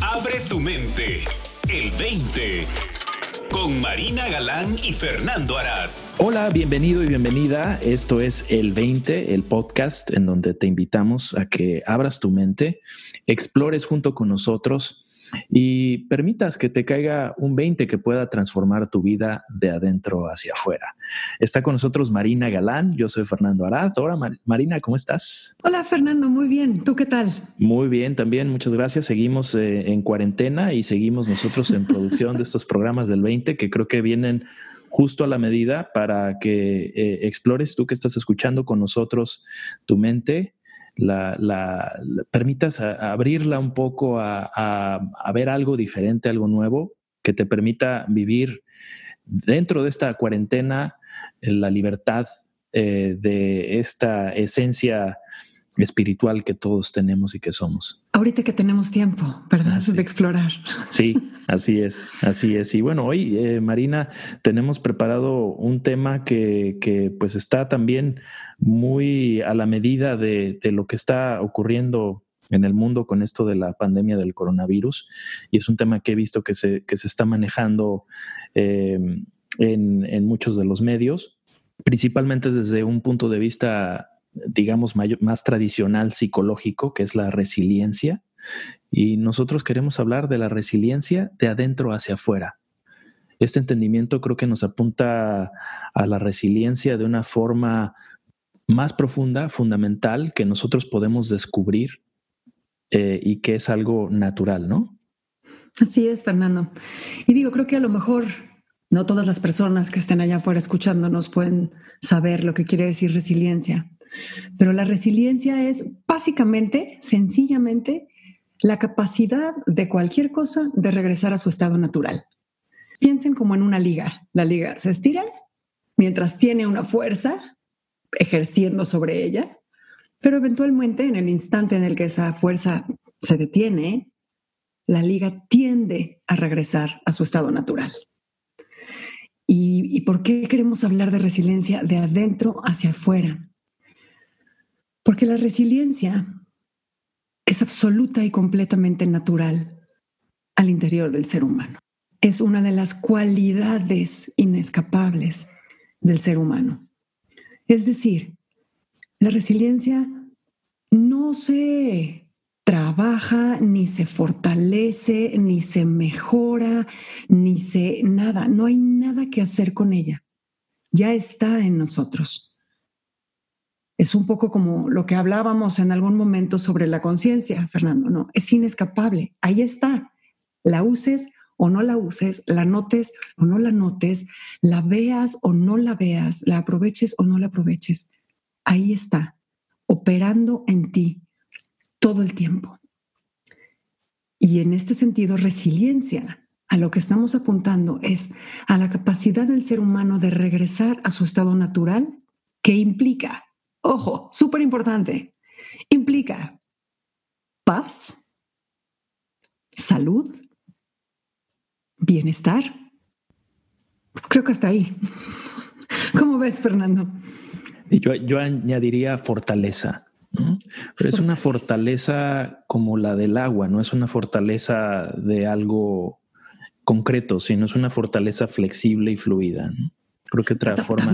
Abre tu mente. El 20. Con Marina Galán y Fernando Arad. Hola, bienvenido y bienvenida. Esto es El 20, el podcast en donde te invitamos a que abras tu mente, explores junto con nosotros y permitas que te caiga un 20 que pueda transformar tu vida de adentro hacia afuera. Está con nosotros Marina Galán, yo soy Fernando Arad. Hola Marina, ¿cómo estás? Hola Fernando, muy bien. ¿Tú qué tal? Muy bien, también, muchas gracias. Seguimos eh, en cuarentena y seguimos nosotros en producción de estos programas del 20 que creo que vienen justo a la medida para que eh, explores tú que estás escuchando con nosotros tu mente la, permitas abrirla un poco a, ver algo diferente, algo nuevo, que te permita vivir dentro de esta cuarentena la libertad eh, de esta esencia espiritual que todos tenemos y que somos. Ahorita que tenemos tiempo, ¿verdad? De explorar. Sí, así es, así es. Y bueno, hoy, eh, Marina, tenemos preparado un tema que, que, pues está también muy a la medida de, de, lo que está ocurriendo en el mundo con esto de la pandemia del coronavirus. Y es un tema que he visto que se, que se está manejando eh, en, en muchos de los medios, principalmente desde un punto de vista digamos, más tradicional psicológico, que es la resiliencia. Y nosotros queremos hablar de la resiliencia de adentro hacia afuera. Este entendimiento creo que nos apunta a la resiliencia de una forma más profunda, fundamental, que nosotros podemos descubrir eh, y que es algo natural, ¿no? Así es, Fernando. Y digo, creo que a lo mejor no todas las personas que estén allá afuera escuchándonos pueden saber lo que quiere decir resiliencia. Pero la resiliencia es básicamente, sencillamente, la capacidad de cualquier cosa de regresar a su estado natural. Piensen como en una liga. La liga se estira mientras tiene una fuerza ejerciendo sobre ella, pero eventualmente en el instante en el que esa fuerza se detiene, la liga tiende a regresar a su estado natural. ¿Y, ¿Y, por qué queremos hablar de resiliencia de adentro hacia afuera? Porque la resiliencia es absoluta y completamente natural al interior del ser humano. Es una de las cualidades inescapables del ser humano. Es decir, la resiliencia no se trabaja, ni se fortalece, ni se mejora, ni se nada. No hay nada que hacer con ella. Ya está en nosotros es un poco como lo que hablábamos en algún momento sobre la conciencia, Fernando, ¿no? Es inescapable, ahí está. La uses o no la uses, la notes o no la notes, la veas o no la veas, la aproveches o no la aproveches. Ahí está, operando en ti todo el tiempo. Y en este sentido, resiliencia a lo que estamos apuntando es a la capacidad del ser humano de regresar a su estado natural, que implica ojo, súper importante, implica paz, salud, bienestar. Creo que hasta ahí. ¿Cómo ves, Fernando? Yo, yo añadiría fortaleza. Pero es una fortaleza como la del agua, no es una fortaleza de algo concreto, sino es una fortaleza flexible y fluida. Creo que otra forma.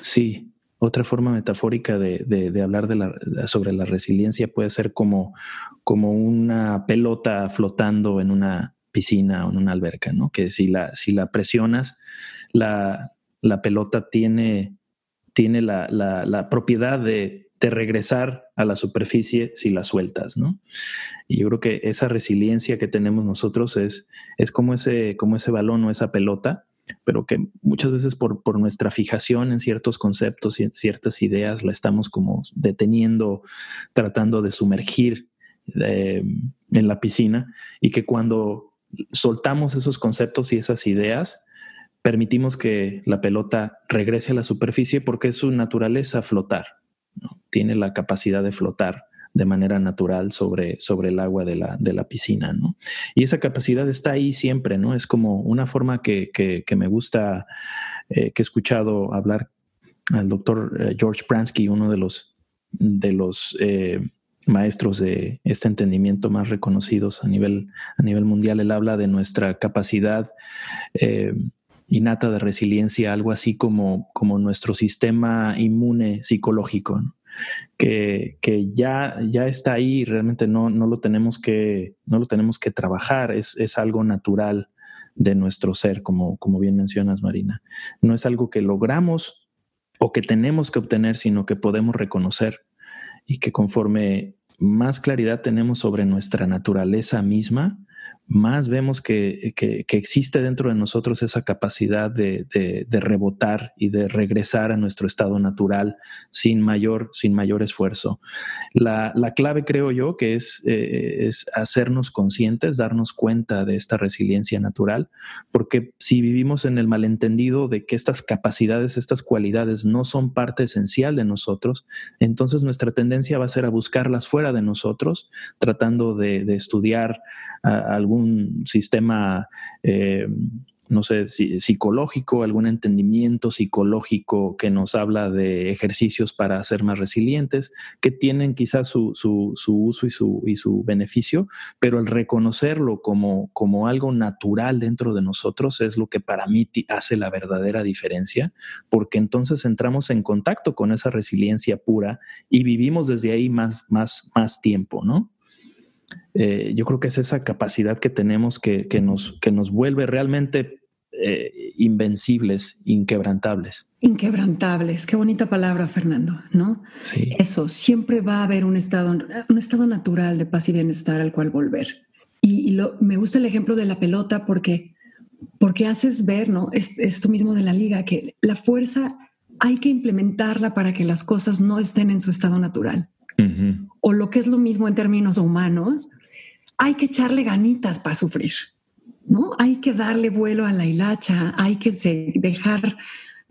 Sí, otra forma metafórica de, hablar sobre la resiliencia puede ser como, como una pelota flotando en una piscina o en una alberca, ¿no? Que si la, si la presionas, la, pelota tiene, tiene la, propiedad de, regresar a la superficie si la sueltas, ¿no? Y yo creo que esa resiliencia que tenemos nosotros es, es como, ese, como ese balón o esa pelota pero que muchas veces por, por, nuestra fijación en ciertos conceptos y en ciertas ideas la estamos como deteniendo, tratando de sumergir eh, en la piscina y que cuando soltamos esos conceptos y esas ideas, permitimos que la pelota regrese a la superficie porque es su naturaleza flotar, tiene la capacidad de flotar de manera natural sobre, sobre el agua de la, de la piscina, ¿no? Y esa capacidad está ahí siempre, ¿no? Es como una forma que, que, me gusta, eh, que he escuchado hablar al doctor eh, George Pransky, uno de los, de los eh, maestros de este entendimiento más reconocidos a nivel, a nivel mundial. Él habla de nuestra capacidad innata de resiliencia, algo así como, como nuestro sistema inmune psicológico, que, que, ya, ya está ahí y realmente no, no, lo tenemos que, no lo tenemos que trabajar, es, es algo natural de nuestro ser, como, como bien mencionas, Marina. No es algo que logramos o que tenemos que obtener, sino que podemos reconocer y que conforme más claridad tenemos sobre nuestra naturaleza misma, más vemos que, existe dentro de nosotros esa capacidad de, rebotar y de regresar a nuestro estado natural sin mayor, sin mayor esfuerzo. La, clave, creo yo, que es, eh, es hacernos conscientes, darnos cuenta de esta resiliencia natural, porque si vivimos en el malentendido de que estas capacidades, estas cualidades no son parte esencial de nosotros, entonces nuestra tendencia va a ser a buscarlas fuera de nosotros, tratando de, estudiar algún sistema, eh, no sé, psicológico, algún entendimiento psicológico que nos habla de ejercicios para ser más resilientes, que tienen quizás su, uso y su, y su beneficio, pero el reconocerlo como, como algo natural dentro de nosotros es lo que para mí hace la verdadera diferencia, porque entonces entramos en contacto con esa resiliencia pura y vivimos desde ahí más, más, más tiempo, ¿no? Eh, yo creo que es esa capacidad que tenemos que, nos, que nos vuelve realmente eh, invencibles, inquebrantables. Inquebrantables, qué bonita palabra, Fernando, ¿no? Sí. Eso, siempre va a haber un estado, un estado natural de paz y bienestar al cual volver. Y, me gusta el ejemplo de la pelota porque, porque haces ver, ¿no? esto mismo de la liga, que la fuerza hay que implementarla para que las cosas no estén en su estado natural. O lo que es lo mismo en términos humanos, hay que echarle ganitas para sufrir, ¿no? Hay que darle vuelo a la hilacha, hay que dejar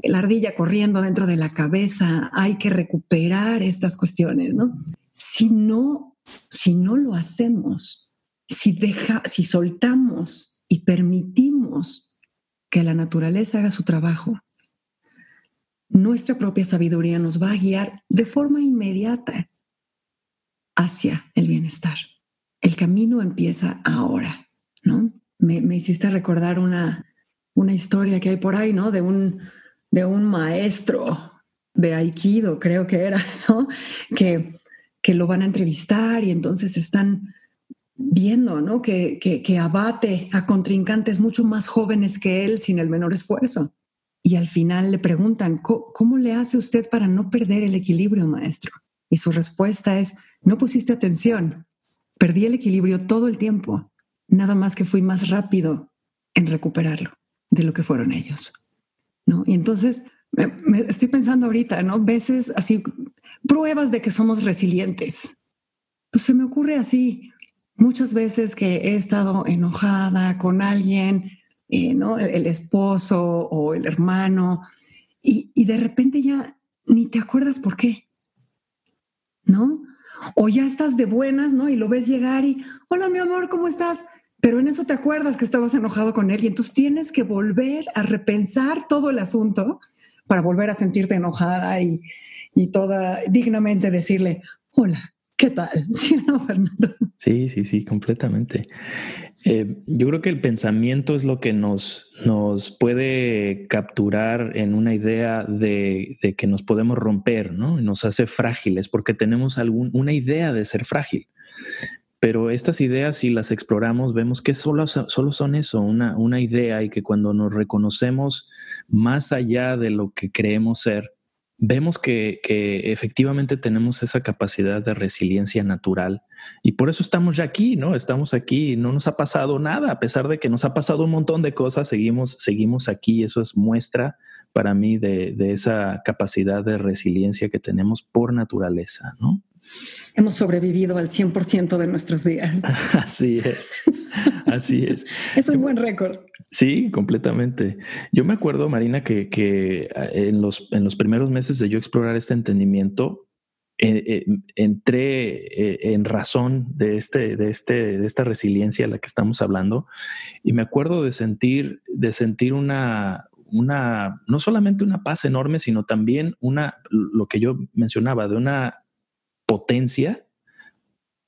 la ardilla corriendo dentro de la cabeza, hay que recuperar estas cuestiones, ¿no? Si no, si no lo hacemos, si deja, si soltamos y permitimos que la naturaleza haga su trabajo, nuestra propia sabiduría nos va a guiar de forma inmediata hacia el bienestar. El camino empieza ahora, ¿no? Me, hiciste recordar una, una historia que hay por ahí, ¿no? De un, de un maestro de Aikido, creo que era, ¿no? Que, que lo van a entrevistar y entonces están viendo, ¿no? Que, que, abate a contrincantes mucho más jóvenes que él sin el menor esfuerzo. Y al final le preguntan, ¿cómo le hace usted para no perder el equilibrio, maestro? Y su respuesta es, no pusiste atención. Perdí el equilibrio todo el tiempo. Nada más que fui más rápido en recuperarlo de lo que fueron ellos. ¿no? Y entonces me, estoy pensando ahorita, ¿no? Veces así, pruebas de que somos resilientes. Pues se me ocurre así muchas veces que he estado enojada con alguien, eh, ¿no? El, esposo o el hermano, y, y de repente ya ni te acuerdas por qué, ¿no? O ya estás de buenas, ¿no? Y lo ves llegar y, hola mi amor, ¿cómo estás? Pero en eso te acuerdas que estabas enojado con él y entonces tienes que volver a repensar todo el asunto para volver a sentirte enojada y, y toda dignamente decirle, hola, ¿qué tal? ¿Sí no, Fernando? Sí, sí, sí, completamente. Eh, yo creo que el pensamiento es lo que nos, nos puede capturar en una idea de, que nos podemos romper, ¿no? Nos hace frágiles porque tenemos algún, una idea de ser frágil. Pero estas ideas, si las exploramos, vemos que solo, solo son eso, una, una idea y que cuando nos reconocemos más allá de lo que creemos ser, vemos que, efectivamente tenemos esa capacidad de resiliencia natural y por eso estamos ya aquí, ¿no? Estamos aquí, no nos ha pasado nada, a pesar de que nos ha pasado un montón de cosas, seguimos, seguimos aquí. Eso es muestra para mí de, de esa capacidad de resiliencia que tenemos por naturaleza, ¿no? Hemos sobrevivido al 100% de nuestros días. Así es. Así es. es un buen récord. Sí, completamente. Yo me acuerdo, Marina, que, que ah, en, los, en los primeros meses de yo explorar este entendimiento, eh, eh, entré eh, en razón de, este, de, este, de esta resiliencia a la que estamos hablando y me acuerdo de sentir, de sentir una, una, no solamente una paz enorme, sino también una, lo que yo mencionaba, de una potencia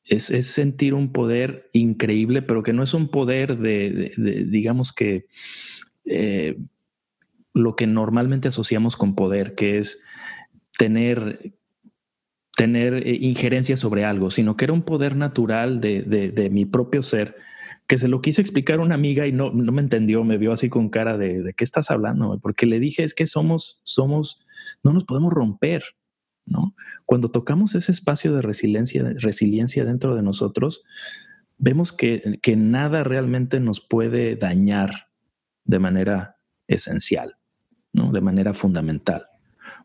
es, sentir un poder increíble, pero que no es un poder de, digamos que, eh, lo que normalmente asociamos con poder, que es tener tener eh, injerencia sobre algo, sino que era un poder natural de, mi propio ser, que se lo quise explicar a una amiga y no, no me entendió, me vio así con cara de, de qué estás hablando, porque le dije es que somos, somos, no nos podemos romper, ¿no? Cuando tocamos ese espacio de resiliencia, resiliencia dentro de nosotros, vemos que, nada realmente nos puede dañar de manera esencial, ¿no? De manera fundamental.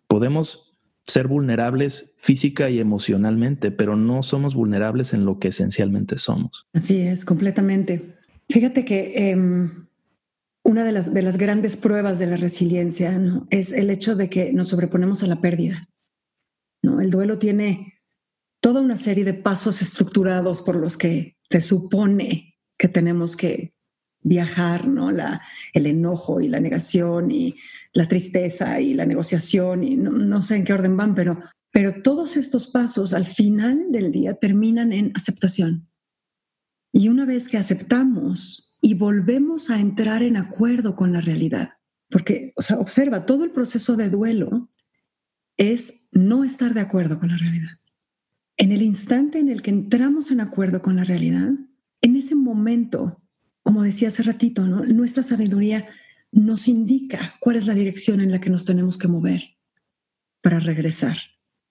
Podemos ser vulnerables física y emocionalmente, pero no somos vulnerables en lo que esencialmente somos. Así es, completamente. Fíjate que em, una de las grandes pruebas de la resiliencia es el hecho de que nos sobreponemos a la pérdida. ¿No? El duelo tiene toda una serie de pasos estructurados por los que se supone que tenemos que viajar, ¿no? La, el enojo y la negación y la tristeza y la negociación y no, sé en qué orden van, pero, pero todos estos pasos al final del día terminan en aceptación. Y una vez que aceptamos y volvemos a entrar en acuerdo con la realidad, porque, o sea, observa, todo el proceso de duelo es no estar de acuerdo con la realidad. En el instante en el que entramos en acuerdo con la realidad, en ese momento, como decía hace ratito, nuestra sabiduría nos indica cuál es la dirección en la que nos tenemos que mover para regresar,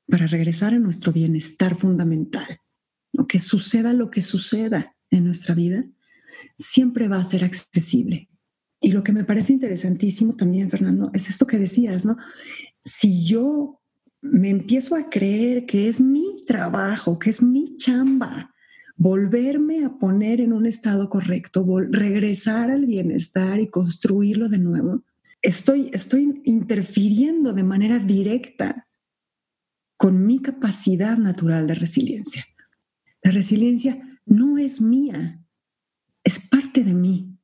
para regresar a nuestro bienestar fundamental. Que suceda lo que suceda en nuestra vida, siempre va a ser accesible. Y lo que me parece interesantísimo también, Fernando, es esto que decías, ¿no? Si yo me empiezo a creer que es mi trabajo, que es mi chamba, volverme a poner en un estado correcto, regresar al bienestar y construirlo de nuevo, estoy, estoy interfiriendo de manera directa con mi capacidad natural de resiliencia. La resiliencia no es mía, es parte de mí,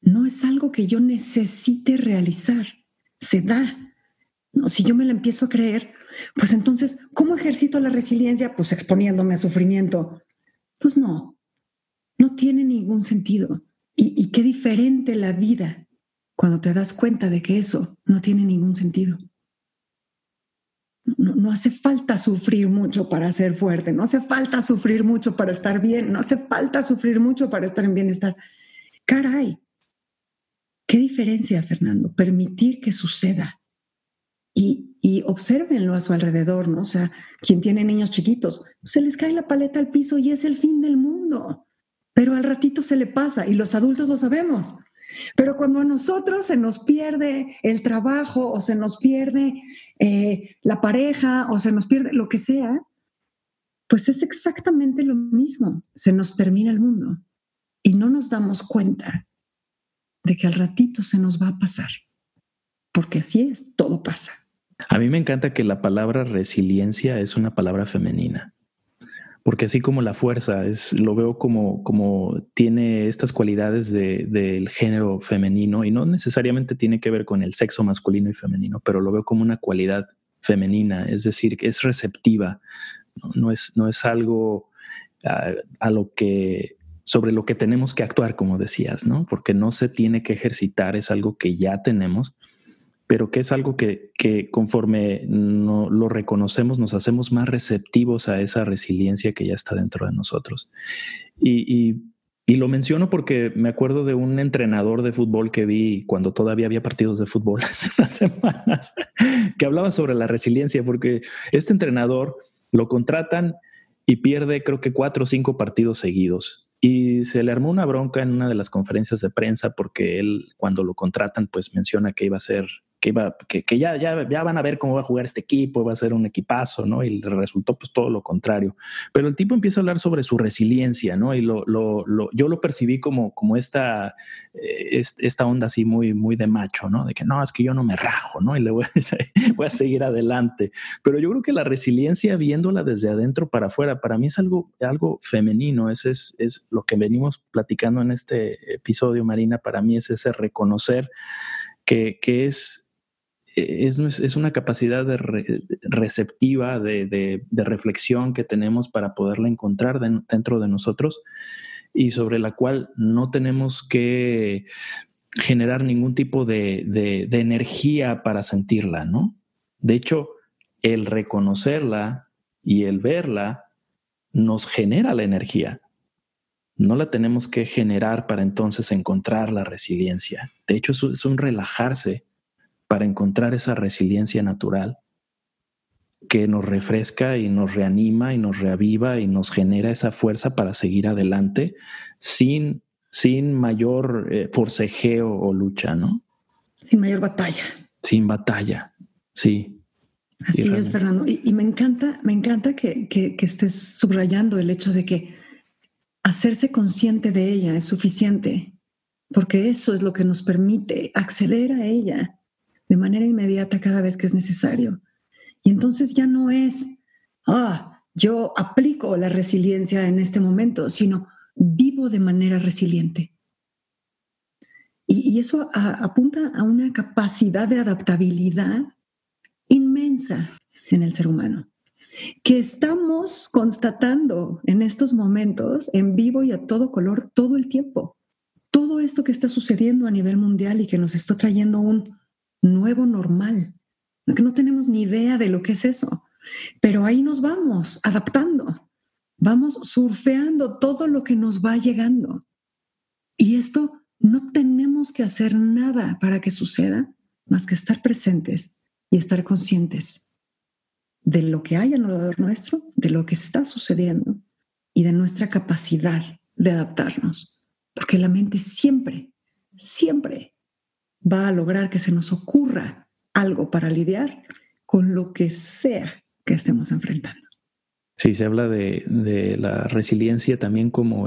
no es algo que yo necesite realizar, se da. No, si yo me la empiezo a creer, pues entonces, ¿cómo ejercito la resiliencia? Pues exponiéndome a sufrimiento. Pues no, no tiene ningún sentido. Y, qué diferente la vida cuando te das cuenta de que eso no tiene ningún sentido. No, no, hace falta sufrir mucho para ser fuerte, no hace falta sufrir mucho para estar bien, no hace falta sufrir mucho para estar en bienestar. Caray, qué diferencia, Fernando, permitir que suceda y, y observenlo a su alrededor, ¿no? O sea, quien tiene niños chiquitos, se les cae la paleta al piso y es el fin del mundo, pero al ratito se le pasa y los adultos lo sabemos. Pero cuando a nosotros se nos pierde el trabajo o se nos pierde eh, la pareja o se nos pierde lo que sea, pues es exactamente lo mismo. Se nos termina el mundo y no nos damos cuenta de que al ratito se nos va a pasar. Porque así es, todo pasa. A mí me encanta que la palabra resiliencia es una palabra femenina, porque así como la fuerza es, lo veo como, como tiene estas cualidades del género femenino y no necesariamente tiene que ver con el sexo masculino y femenino, pero lo veo como una cualidad femenina, es decir, es receptiva, no, es, no es algo a, a lo que sobre lo que tenemos que actuar, como decías, ¿no? Porque no se tiene que ejercitar, es algo que ya tenemos pero que es algo que, conforme no, lo reconocemos nos hacemos más receptivos a esa resiliencia que ya está dentro de nosotros. Y, lo menciono porque me acuerdo de un entrenador de fútbol que vi cuando todavía había partidos de fútbol hace unas semanas, que hablaba sobre la resiliencia, porque este entrenador lo contratan y pierde creo que cuatro o cinco partidos seguidos. Y se le armó una bronca en una de las conferencias de prensa porque él, cuando lo contratan, pues menciona que iba a ser que, iba, que, que ya, ya, ya, van a ver cómo va a jugar este equipo, va a ser un equipazo, ¿no? Y resultó pues todo lo contrario. Pero el tipo empieza a hablar sobre su resiliencia, ¿no? Y lo, lo, lo yo lo percibí como, como esta, eh, esta onda así muy, muy de macho, ¿no? De que no, es que yo no me rajo, ¿no? Y le voy a, voy a seguir adelante. Pero yo creo que la resiliencia, viéndola desde adentro para afuera, para mí es algo, algo femenino. Ese es, es lo que venimos platicando en este episodio, Marina. Para mí es ese reconocer que, que es es, es una capacidad de receptiva, de, de, reflexión que tenemos para poderla encontrar dentro de nosotros y sobre la cual no tenemos que generar ningún tipo de energía para sentirla, ¿no? De hecho, el reconocerla y el verla nos genera la energía. No la tenemos que generar para entonces encontrar la resiliencia. De hecho, es un relajarse para encontrar esa resiliencia natural que nos refresca y nos reanima y nos reaviva y nos genera esa fuerza para seguir adelante sin, sin mayor eh, forcejeo o lucha, ¿no? Sin mayor batalla. Sin batalla, sí. Así es, Fernando. Y, me encanta, me encanta que, que, que estés subrayando el hecho de que hacerse consciente de ella es suficiente, porque eso es lo que nos permite acceder a ella de manera inmediata cada vez que es necesario. Y entonces ya no es, ah, yo aplico la resiliencia en este momento, sino vivo de manera resiliente. Y, eso apunta a una capacidad de adaptabilidad inmensa en el ser humano, que estamos constatando en estos momentos en vivo y a todo color todo el tiempo. Todo esto que está sucediendo a nivel mundial y que nos está trayendo un nuevo normal, que no tenemos ni idea de lo que es eso, pero ahí nos vamos adaptando, vamos surfeando todo lo que nos va llegando. Y esto no tenemos que hacer nada para que suceda más que estar presentes y estar conscientes de lo que hay alrededor nuestro, de lo que está sucediendo y de nuestra capacidad de adaptarnos. Porque la mente siempre, siempre va a lograr que se nos ocurra algo para lidiar con lo que sea que estemos enfrentando. Sí, se habla de, la resiliencia también como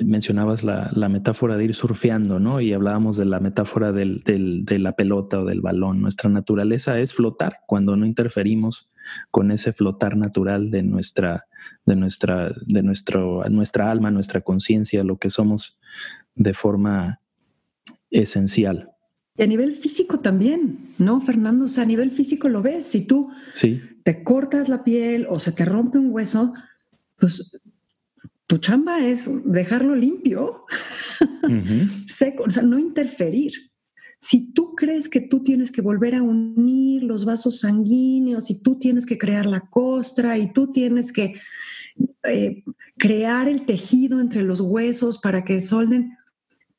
mencionabas la, metáfora de ir surfeando, ¿no? Y hablábamos de la metáfora de la pelota o del balón. Nuestra naturaleza es flotar cuando no interferimos con ese flotar natural de nuestra, de nuestra, de nuestro, nuestra alma, nuestra conciencia, lo que somos de forma esencial. Y a nivel físico también, ¿no, Fernando? O sea, a nivel físico lo ves. Si tú te cortas la piel o se te rompe un hueso, pues tu chamba es dejarlo limpio, seco, o sea, no interferir. Si tú crees que tú tienes que volver a unir los vasos sanguíneos y tú tienes que crear la costra y tú tienes que eh, crear el tejido entre los huesos para que solden,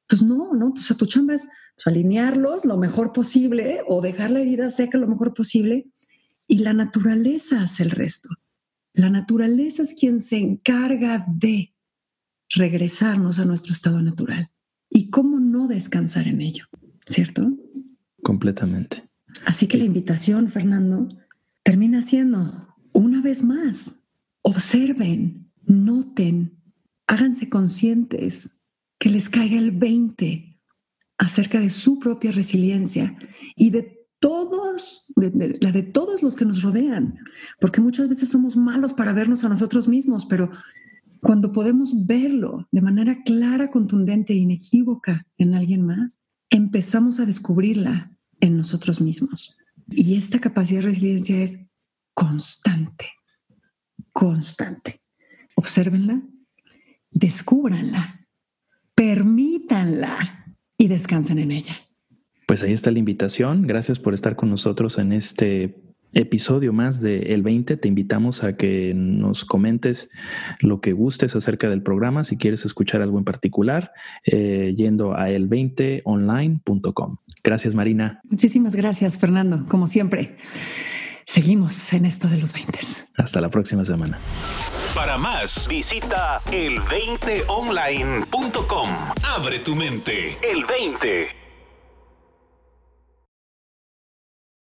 pues no, no, o sea, tu chamba es pues, alinearlos lo mejor posible o dejar la herida seca lo mejor posible y la naturaleza hace el resto. La naturaleza es quien se encarga de regresarnos a nuestro estado natural. ¿Y cómo no descansar en ello? ¿Cierto? Completamente. Así que la invitación, Fernando, termina siendo, una vez más, observen, noten, háganse conscientes, que les caiga el 20 acerca de su propia resiliencia y de todos, la de todos los que nos rodean, porque muchas veces somos malos para vernos a nosotros mismos, pero cuando podemos verlo de manera clara, contundente e inequívoca en alguien más, empezamos a descubrirla en nosotros mismos. Y esta capacidad de resiliencia es constante, constante. Obsérvenla, descúbranla, permítanla y descansen en ella. Pues ahí está la invitación. Gracias por estar con nosotros en este episodio más de El 20. Te invitamos a que nos comentes lo que gustes acerca del programa, si quieres escuchar algo en particular, eh, yendo a el20online.com. Gracias, Marina. Muchísimas gracias, Fernando. Como siempre, seguimos en esto de los 20. Hasta la próxima semana. Para más, visita el20online.com. Abre tu mente. El 20.